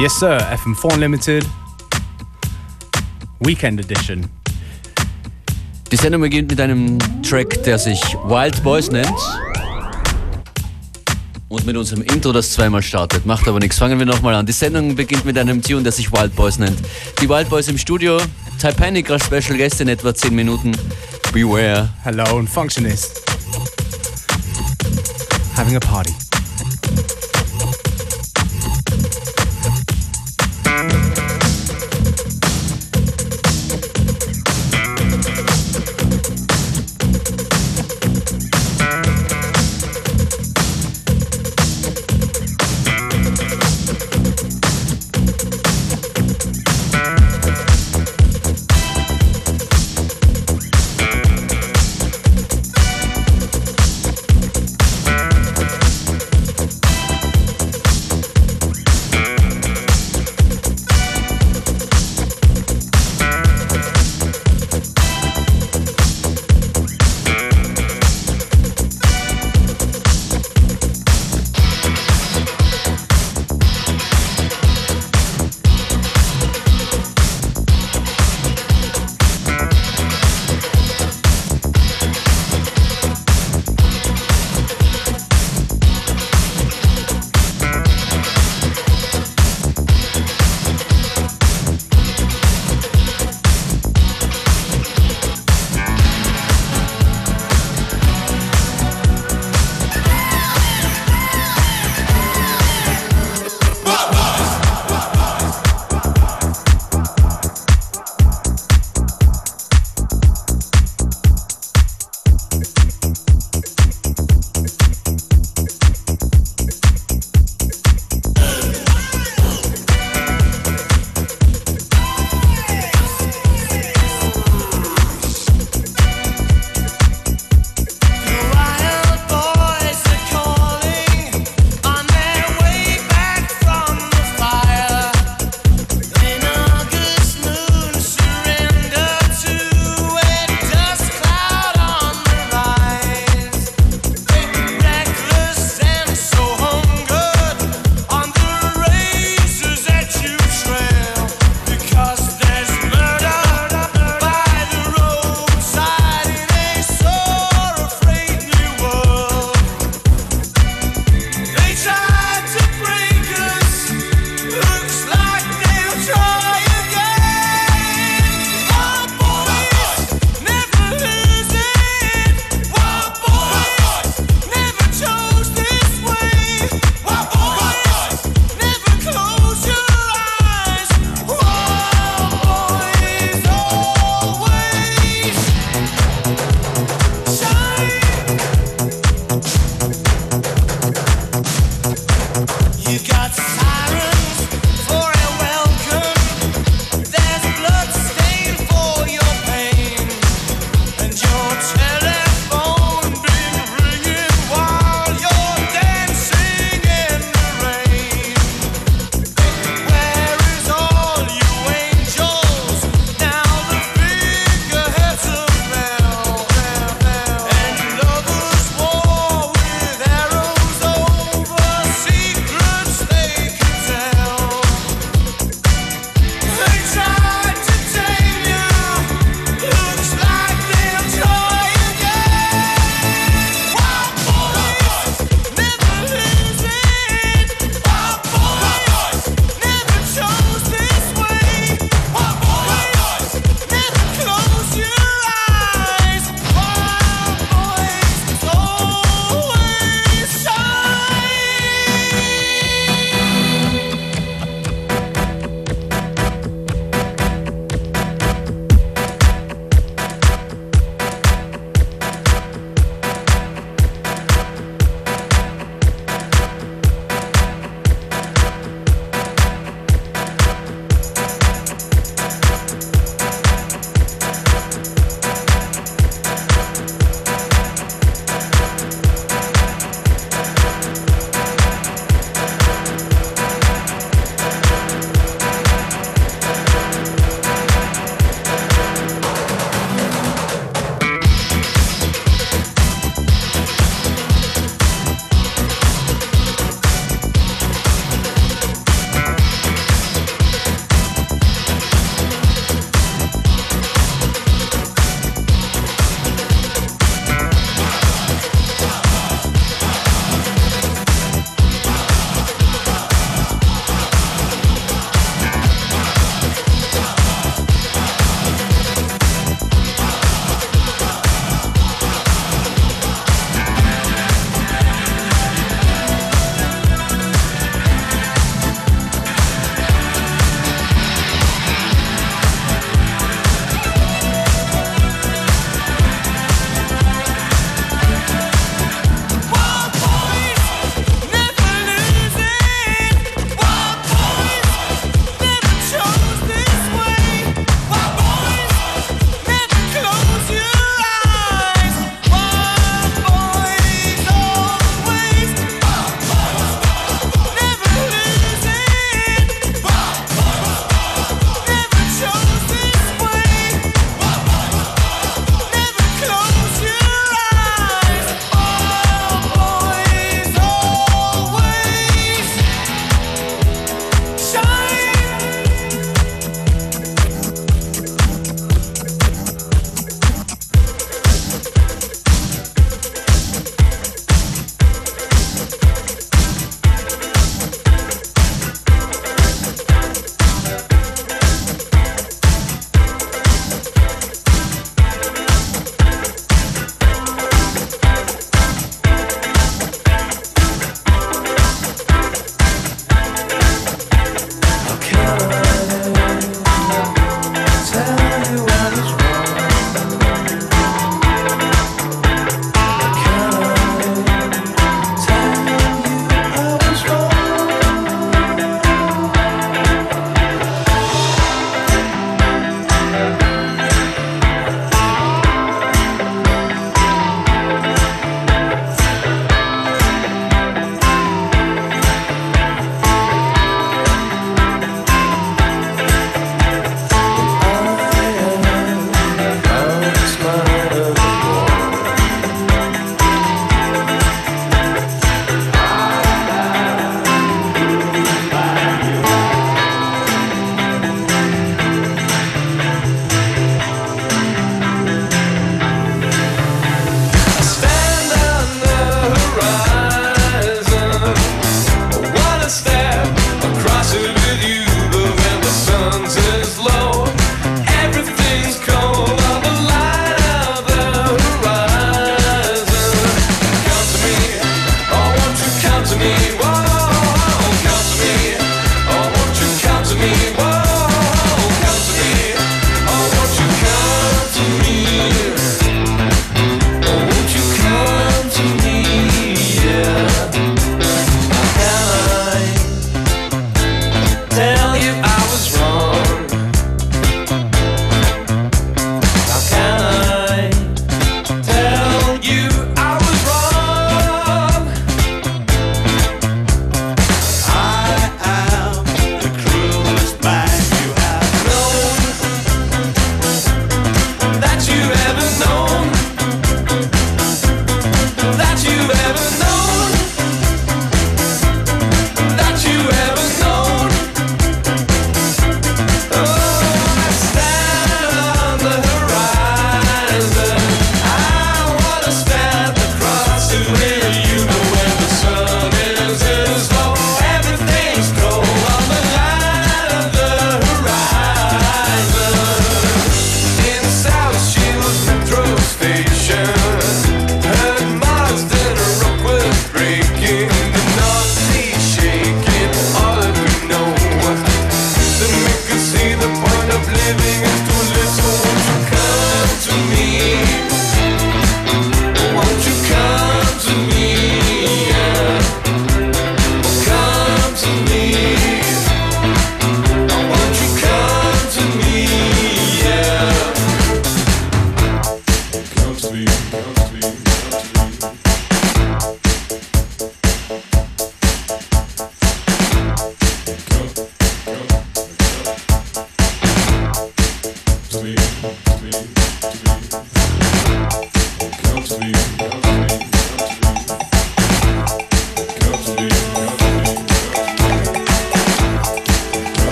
Yes, sir. FM4 Unlimited. Weekend Edition. Die Sendung beginnt mit einem Track, der sich Wild Boys nennt. Und mit unserem Intro, das zweimal startet. Macht aber nichts. Fangen wir nochmal an. Die Sendung beginnt mit einem Tune, der sich Wild Boys nennt. Die Wild Boys im Studio. Typanic als Special Guest in etwa 10 Minuten. Beware. Hello and Functionist. Having a party.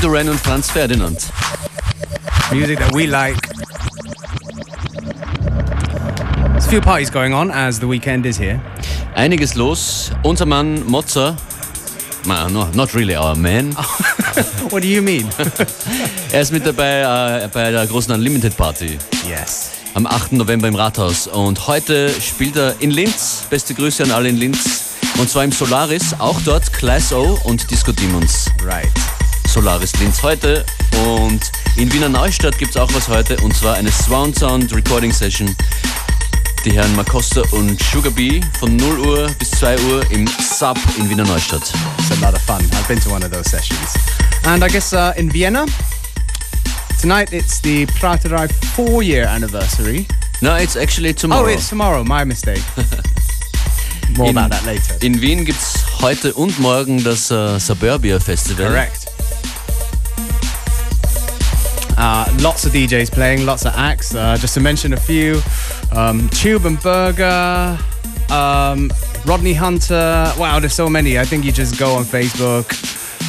Duran Duran und Franz Ferdinand. Music that we like. There's a few parties going on as the weekend is here. Einiges los. Unser Mann Mozza. Ma, no, not really our man. What do you mean? Er ist mit dabei äh, bei der großen Unlimited Party yes. am 8. November im Rathaus. Und heute spielt er in Linz. Beste Grüße an alle in Linz. Und zwar im Solaris. Auch dort Class O und Disco Demons. Right. Solaris Linz heute. Und in Wiener Neustadt gibt es auch was heute. Und zwar eine Swan Sound Recording Session. Die Herren Makosta und Sugar Bee von 0 Uhr bis 2 Uhr im Sub in Wiener Neustadt. It's a lot of fun. I've been to one of those sessions. And I guess uh, in Vienna, tonight it's the Praterei four year anniversary. No, it's actually tomorrow. Oh, it's tomorrow. My mistake. More In- about that later. In Wien gibt es heute und morgen das äh, Suburbia Festival. Correct. Uh, lots of DJs playing, lots of acts. Uh, just to mention a few um, Tube and Berger, um, Rodney Hunter. Wow, there's so many. I think you just go on Facebook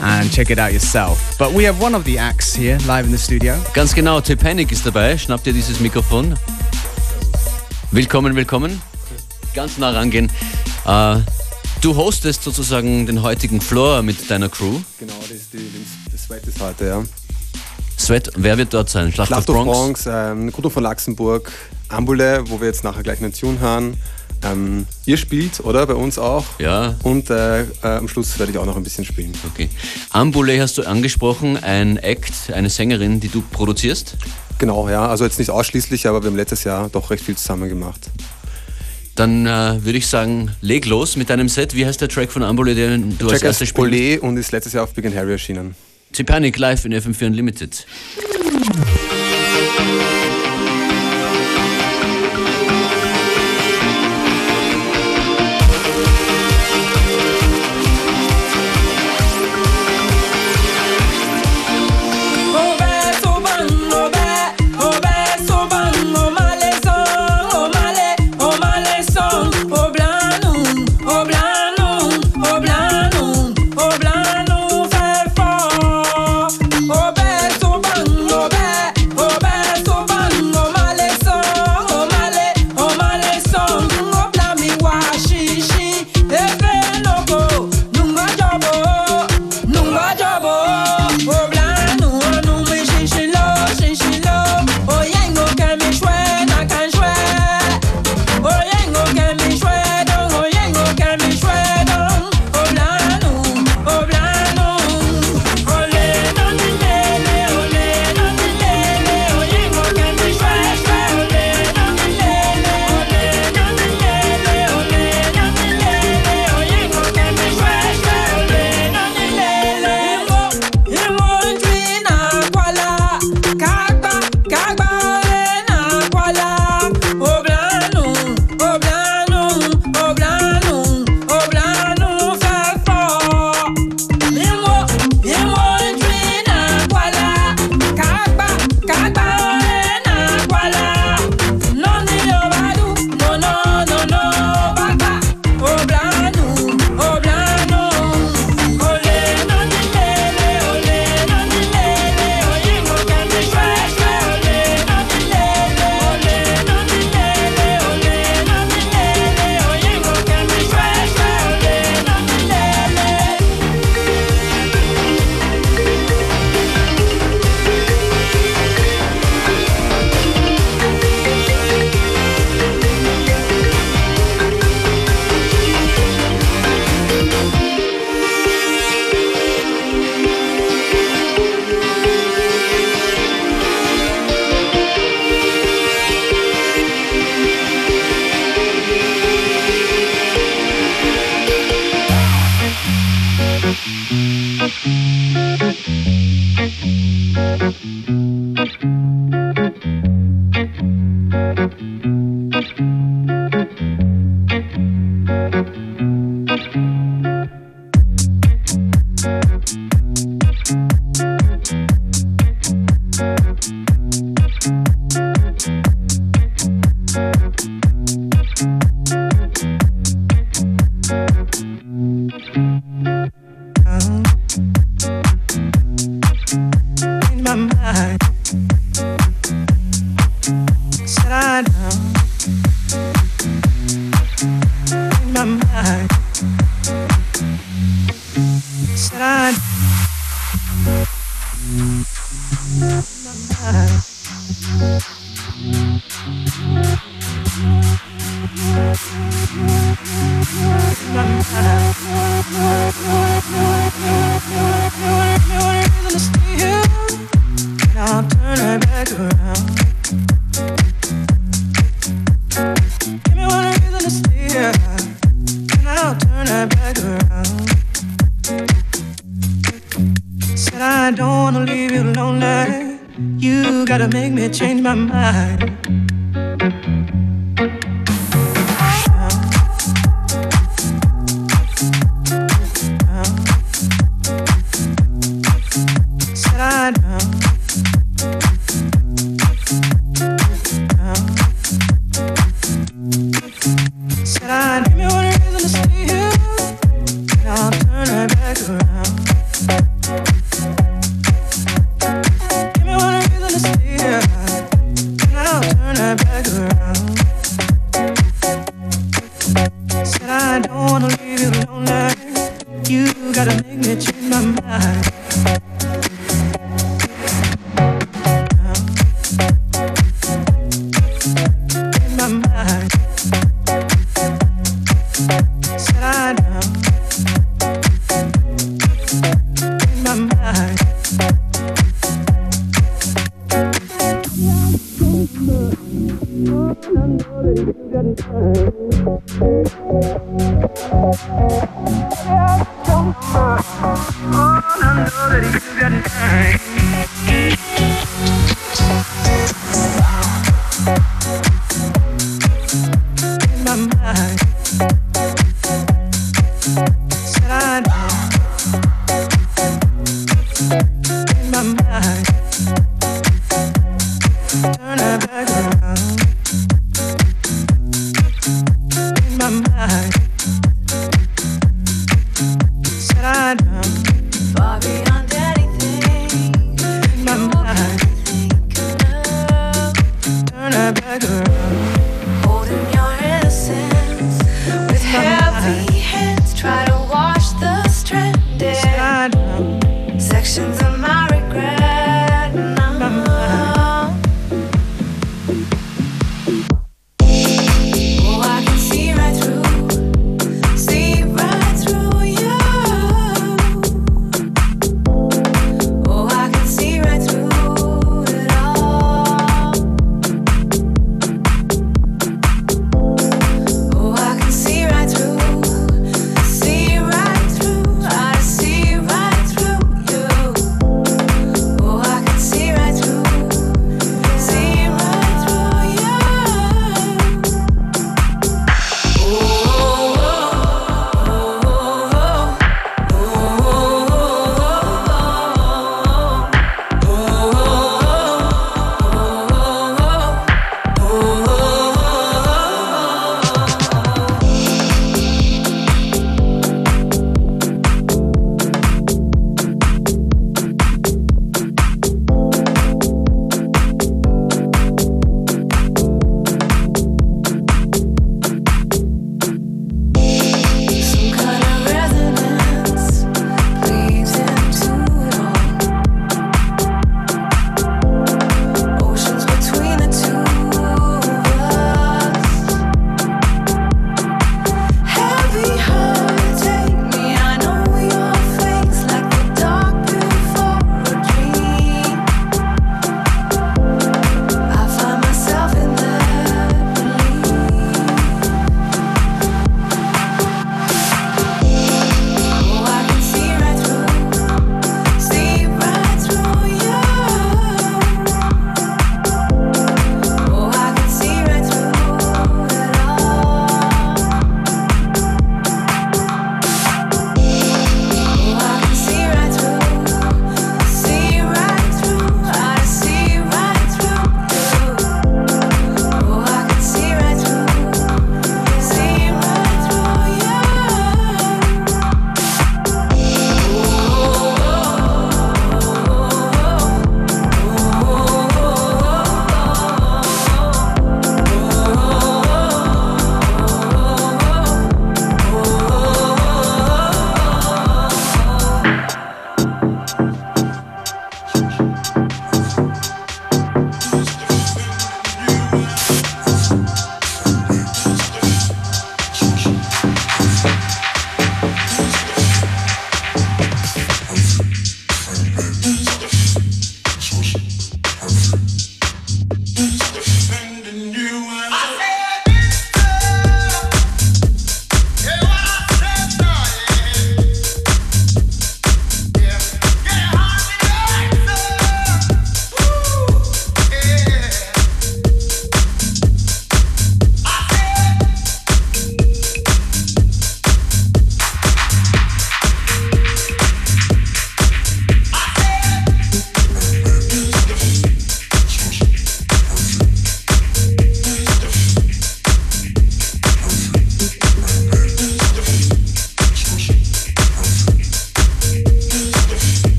and check it out yourself. But we have one of the acts here live in the studio. Ganz genau, Tepanic ist dabei. Schnappt dir dieses Mikrofon. Willkommen, willkommen. Ganz nah rangehen. Äh, du hostest sozusagen den heutigen Floor mit deiner Crew. Genau, das, ist die, das, das Sweat heute, ja. Sweat, wer wird dort sein? Schlacht, Schlacht of Bronx? Bronx, ähm, Gruppe von Luxemburg, Ambule, wo wir jetzt nachher gleich eine Tune hören. Ähm, ihr spielt, oder? Bei uns auch. Ja, Und äh, äh, am Schluss werde ich auch noch ein bisschen spielen. okay. Ambule hast du angesprochen, ein Act, eine Sängerin, die du produzierst. Genau, ja. Also jetzt nicht ausschließlich, aber wir haben letztes Jahr doch recht viel zusammen gemacht. Dann äh, würde ich sagen, leg los mit deinem Set. Wie heißt der Track von Ambule, den du als Check erstes ist spielst? Bolé und ist letztes Jahr auf Big and Harry erschienen. Tepanic live in FM4 Unlimited.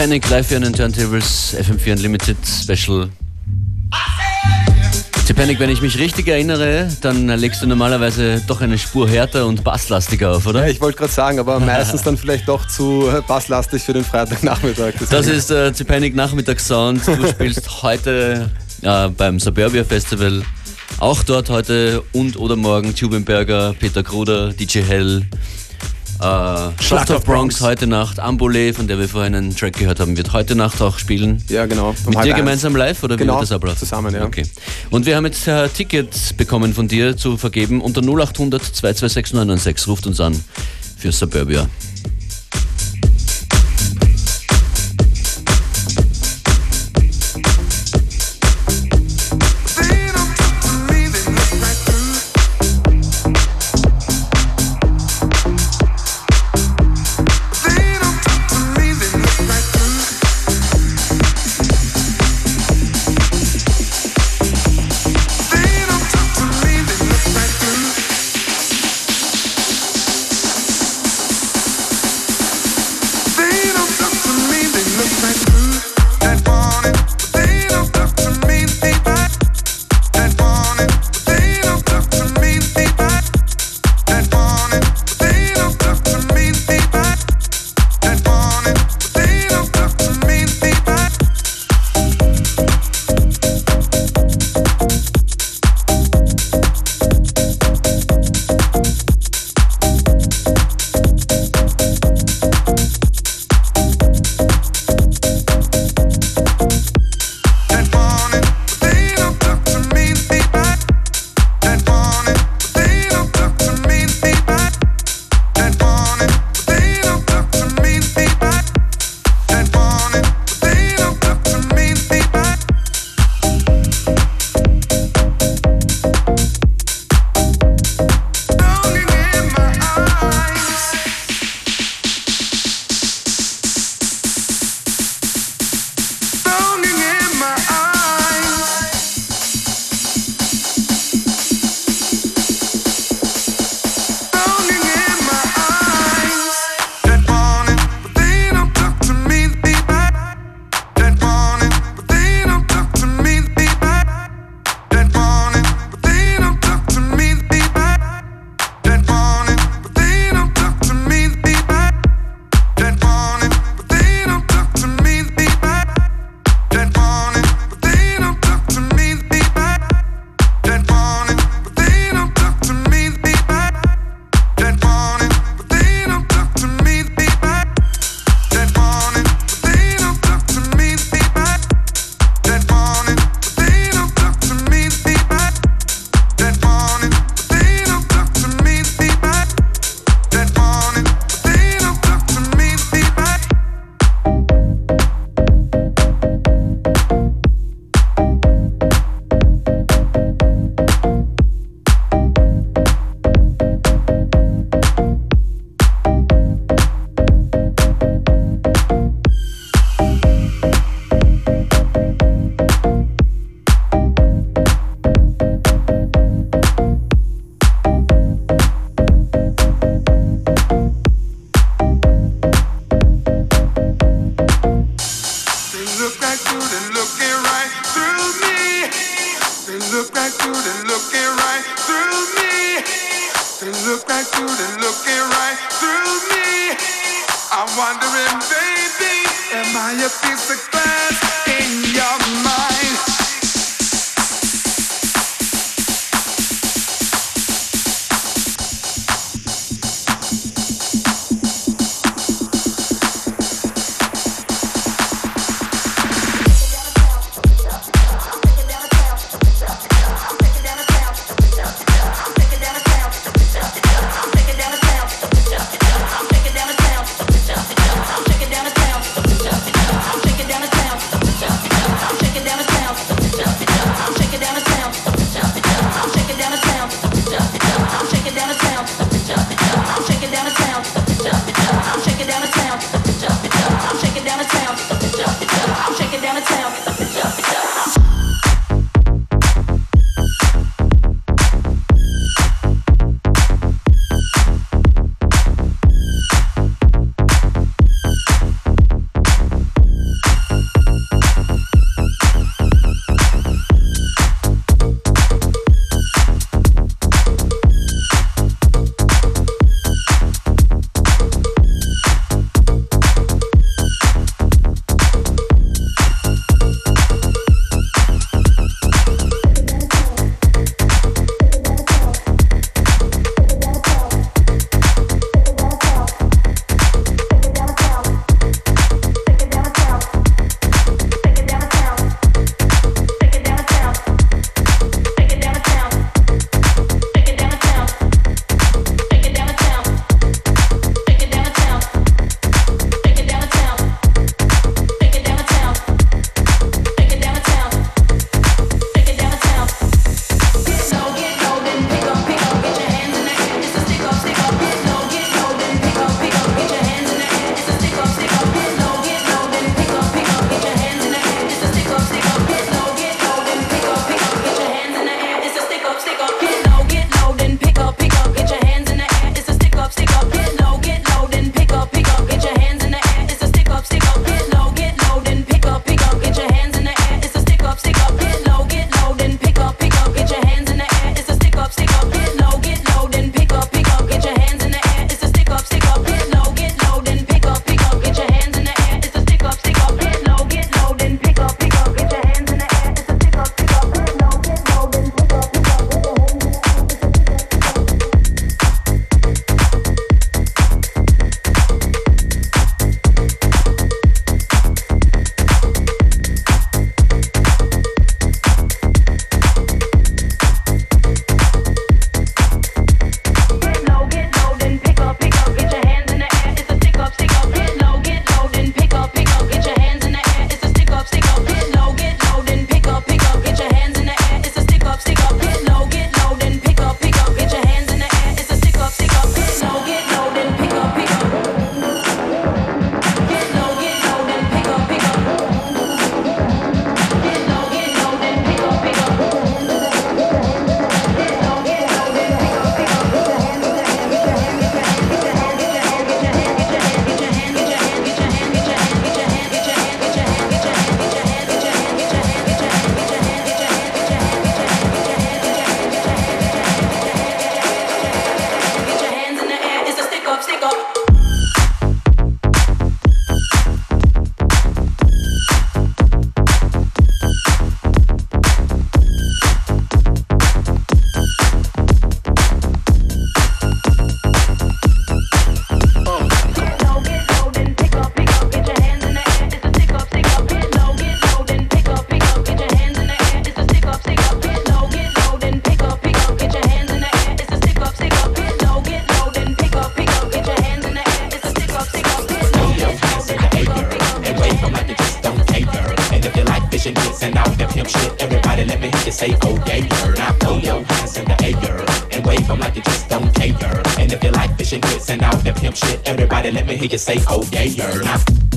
Panic live hier an den Turntables, FM4 Unlimited Special. Panic, wenn ich mich richtig erinnere, dann legst du normalerweise doch eine Spur härter und basslastiger auf, oder? Ja, ich wollte gerade sagen, aber meistens dann vielleicht doch zu äh, basslastig für den Freitagnachmittag. Das ist der äh, Panic Nachmittagssound. Du spielst heute äh, beim Suburbia Festival. Auch dort heute und oder morgen Tubenberger, Peter Kruder, DJ Hell, äh, Schlacht of Bronx heute Nacht, Ambule, von der wir vorhin einen Track gehört haben, wird heute Nacht auch spielen. ja, genau. um Mit dir eins. gemeinsam live oder wie Genau, wird das ablaufen? zusammen, ja. Okay. Und wir haben jetzt äh, Tickets bekommen von dir zu vergeben unter 0800 226 996. Ruft uns an für Suburbia. Say, oh yeah, yeah. Now throw your hands in the air and wave them like you just don't care. And if you like fish and grits and all that pimp shit, everybody let me hear you say, oh yeah, girl. Now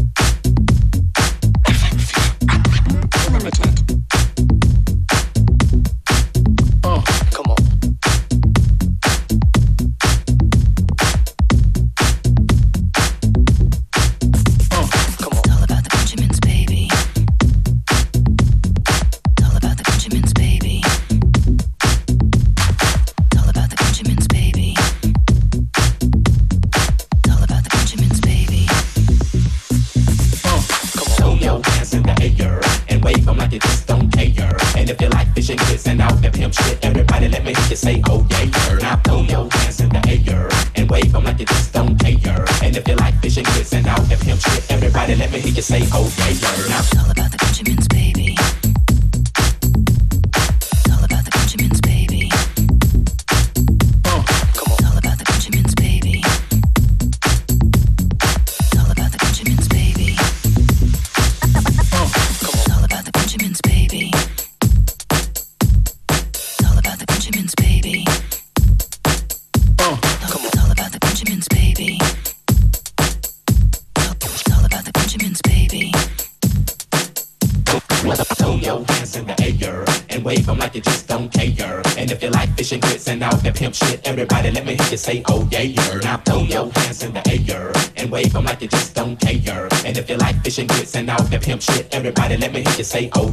say, oh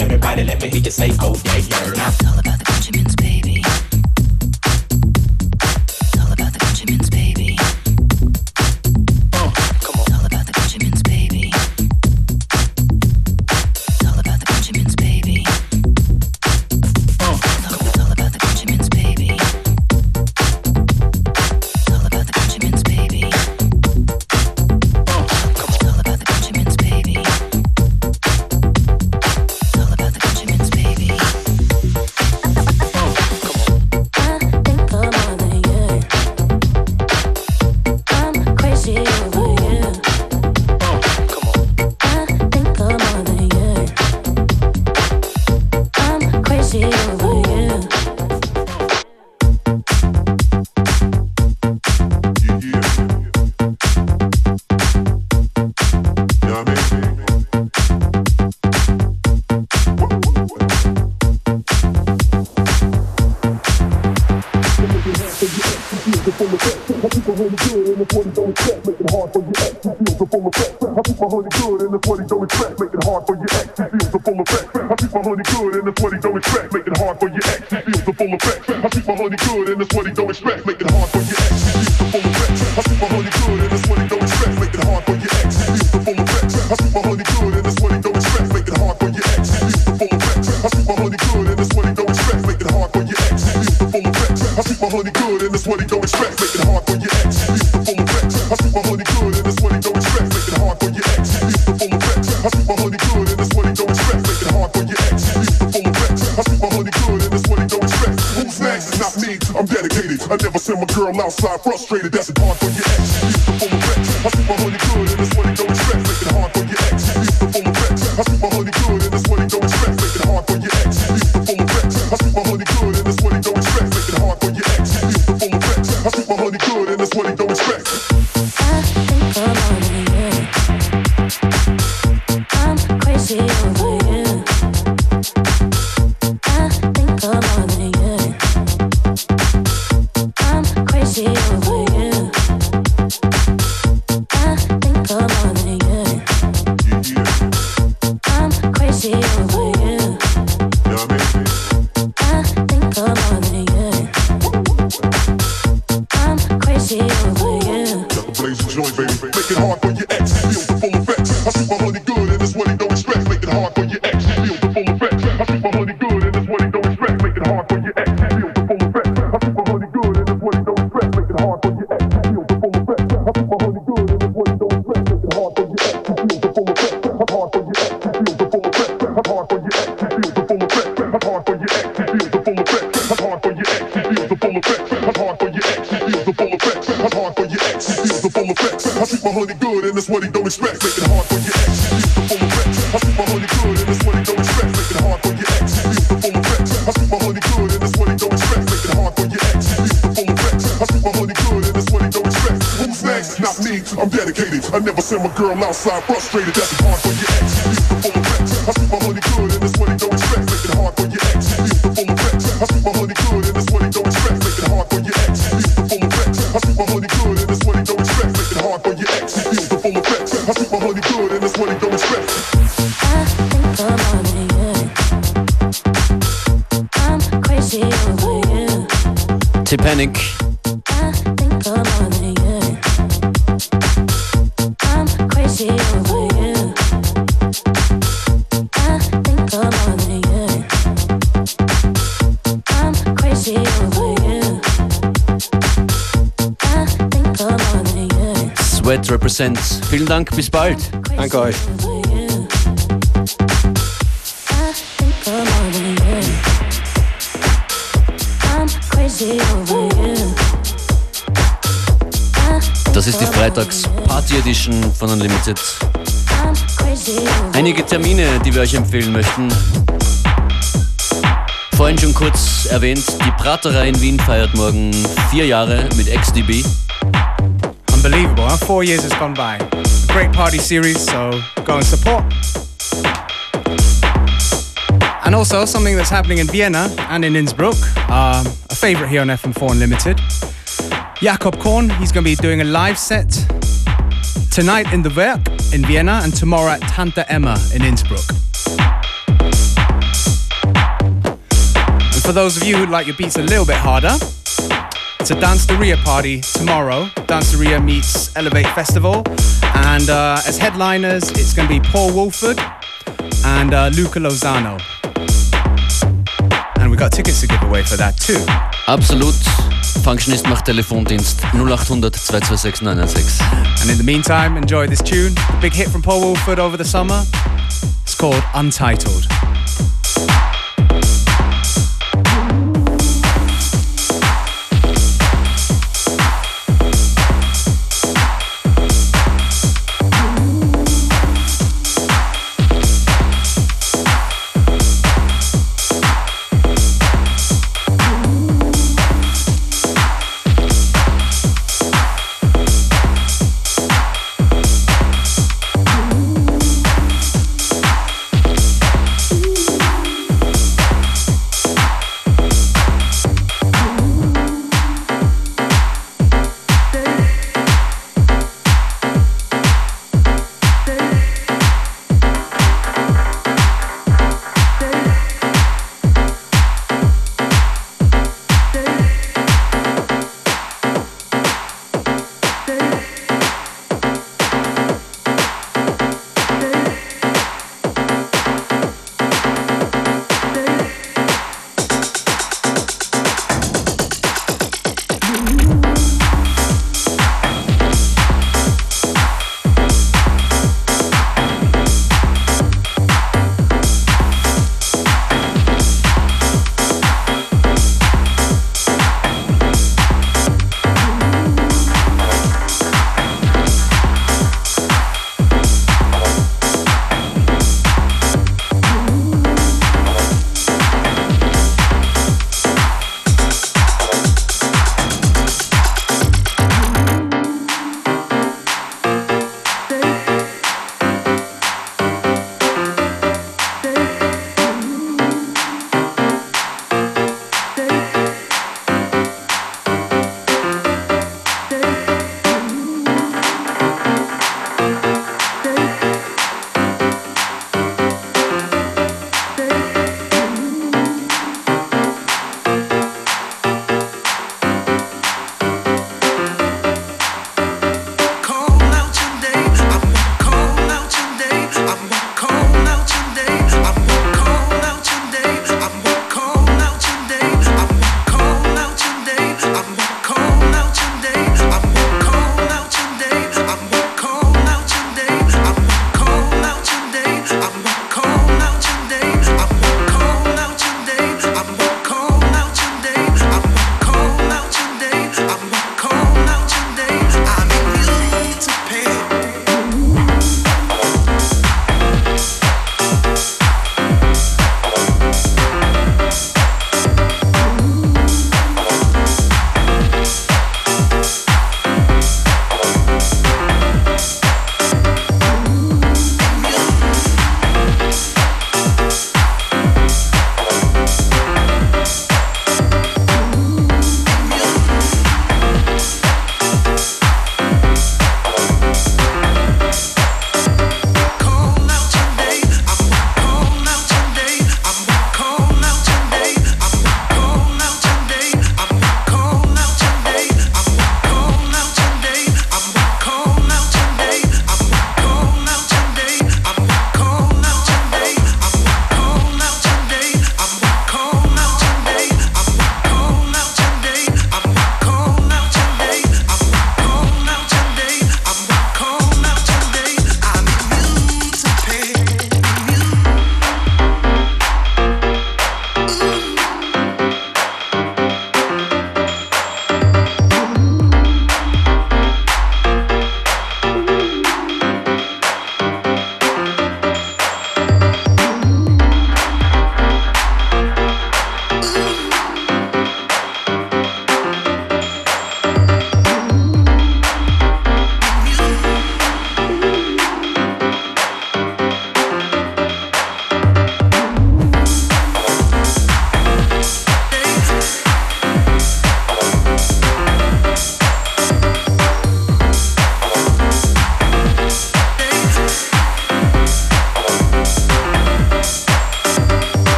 everybody let me hear you say, oh yeah, yeah. It's all about the Benjamins, baby. full effect. I keep my honey good and that's what he don't expect. Make it hard for your ex. He feels the full effect. I keep my honey good and that's what he don't expect. Make it hard for your ex. He feels the full effect. I keep my honey good and that's what girl outside frustrated. That's it my honey good and that's what he don't expect. Make it hard for your ex. I treat my honey good and that's what he don't expect. Make it hard for your ex. Feels the full effect. I treat my honey good and that's what he don't expect. Make it hard for your ex. Feels the full effect. I treat my honey good and that's what he don't expect. Who's next? Not me. I'm dedicated. I never send my girl outside frustrated. That's hard Represents. Vielen Dank, bis bald. Danke euch. Das ist die Freitags-Party-Edition von Unlimited. Einige Termine, die wir euch empfehlen möchten. Vorhin schon kurz erwähnt, die Praterei in Wien feiert morgen vier Jahre mit XDB. Unbelievable, huh? Four years has gone by. Great party series, so go and support. And also something that's happening in Vienna and in Innsbruck, a favorite here on FM4 Unlimited. Jakob Korn, he's going to be doing a live set tonight in the Werk in Vienna and tomorrow at Tante Emma in Innsbruck. And for those of you who like your beats a little bit harder, it's a Danceteria party tomorrow. Danceteria meets Elevate Festival. And uh, as headliners, it's going to be Paul Woolford and uh, Luca Lozano. And we got tickets to give away for that too. Absolut. Functionist macht Telefondienst 0800 226 996. And in the meantime, enjoy this tune. The big hit from Paul Woolford over the summer. It's called Untitled.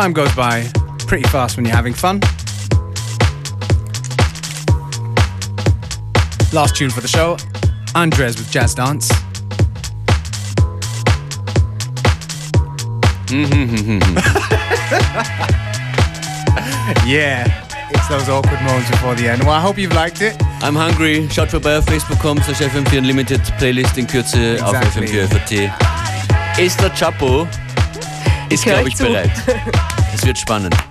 Time goes by pretty fast when you're having fun. Last tune for the show Andres with Jazz Dance. Mm-hmm. yeah, it's those awkward moments before the end. Well, I hope you've liked it. I'm hungry. Schaut vorbei auf facebook.com slash FM4 Unlimited Playlist in Kürze auf Exactly. FM4 FAT. Esther Chapo ist, hör glaube ich ich, bereit. Wird spannend.